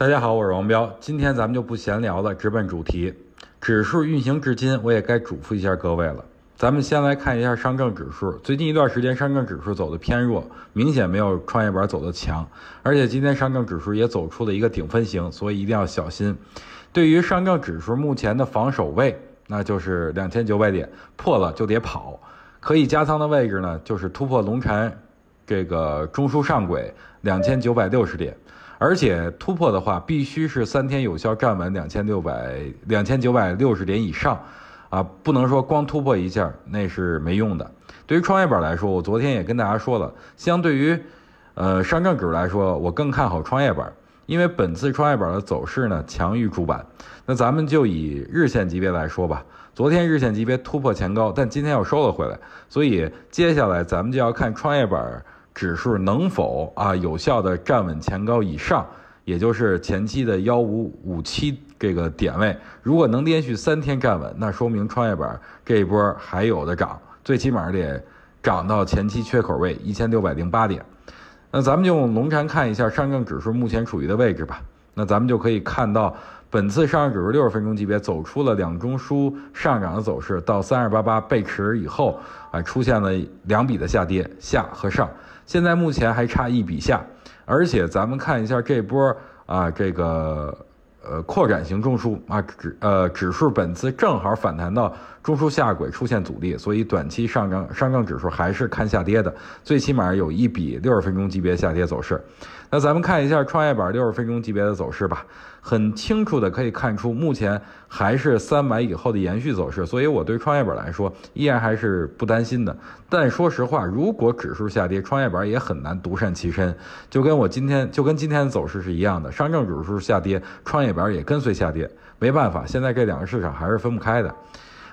大家好，我是王彪，今天咱们就不闲聊了，直奔主题。指数运行至今，我也该嘱咐一下各位了。咱们先来看一下上证指数，最近一段时间上证指数走的偏弱，明显没有创业板走的强，而且今天上证指数也走出了一个顶分型，所以一定要小心。对于上证指数目前的防守位，那就是两千九百点，破了就得跑。可以加仓的位置呢，就是突破龙禅这个中枢上轨两千九百六十点。而且突破的话，必须是三天有效站稳两千六百两千九百六十点以上，啊，不能说光突破一下那是没用的。对于创业板来说，我昨天也跟大家说了，相对于，呃，上证指数来说，我更看好创业板，因为本次创业板的走势呢强于主板。那咱们就以日线级别来说吧，昨天日线级别突破前高，但今天又收了回来，所以接下来咱们就要看创业板。指数能否啊有效的站稳前高以上，也就是前期的幺五五七这个点位，如果能连续三天站稳，那说明创业板这一波还有的涨，最起码得涨到前期缺口位一千六百零八点。那咱们就用龙禅看一下上证指数目前处于的位置吧。那咱们就可以看到，本次上证指数六十分钟级别走出了两中枢上涨的走势，到三二八八背驰以后啊，出现了两笔的下跌，下和上。现在目前还差一笔下，而且咱们看一下这波啊，这个。呃，扩展型中枢啊，指呃指数本次正好反弹到中枢下轨出现阻力，所以短期上证上证指数还是看下跌的，最起码有一笔六十分钟级别下跌走势。那咱们看一下创业板六十分钟级别的走势吧，很清楚的可以看出，目前还是三百以后的延续走势，所以我对创业板来说依然还是不担心的。但说实话，如果指数下跌，创业板也很难独善其身，就跟我今天就跟今天的走势是一样的，上证指数下跌，创业边也跟随下跌，没办法，现在这两个市场还是分不开的。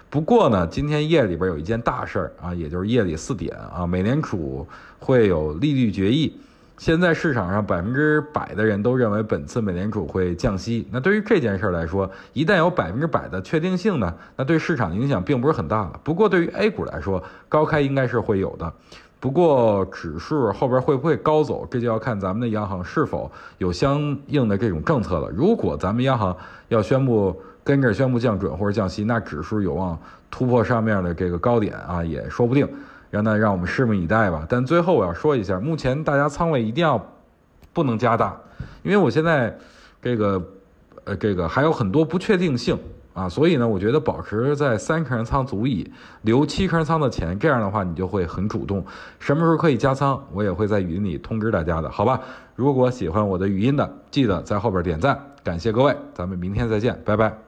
不过呢，今天夜里边有一件大事儿啊，也就是夜里四点啊，美联储会有利率决议。现在市场上百分之百的人都认为本次美联储会降息。那对于这件事儿来说，一旦有百分之百的确定性呢，那对市场影响并不是很大了。不过对于 A 股来说，高开应该是会有的。不过指数后边会不会高走，这就要看咱们的央行是否有相应的这种政策了。如果咱们央行要宣布跟着宣布降准或者降息，那指数有望突破上面的这个高点啊，也说不定。让那让我们拭目以待吧。但最后我要说一下，目前大家仓位一定要不能加大，因为我现在这个呃这个还有很多不确定性啊，所以呢，我觉得保持在三成仓足矣，留七成仓的钱，这样的话你就会很主动。什么时候可以加仓，我也会在语音里通知大家的，好吧？如果喜欢我的语音的，记得在后边点赞，感谢各位，咱们明天再见，拜拜。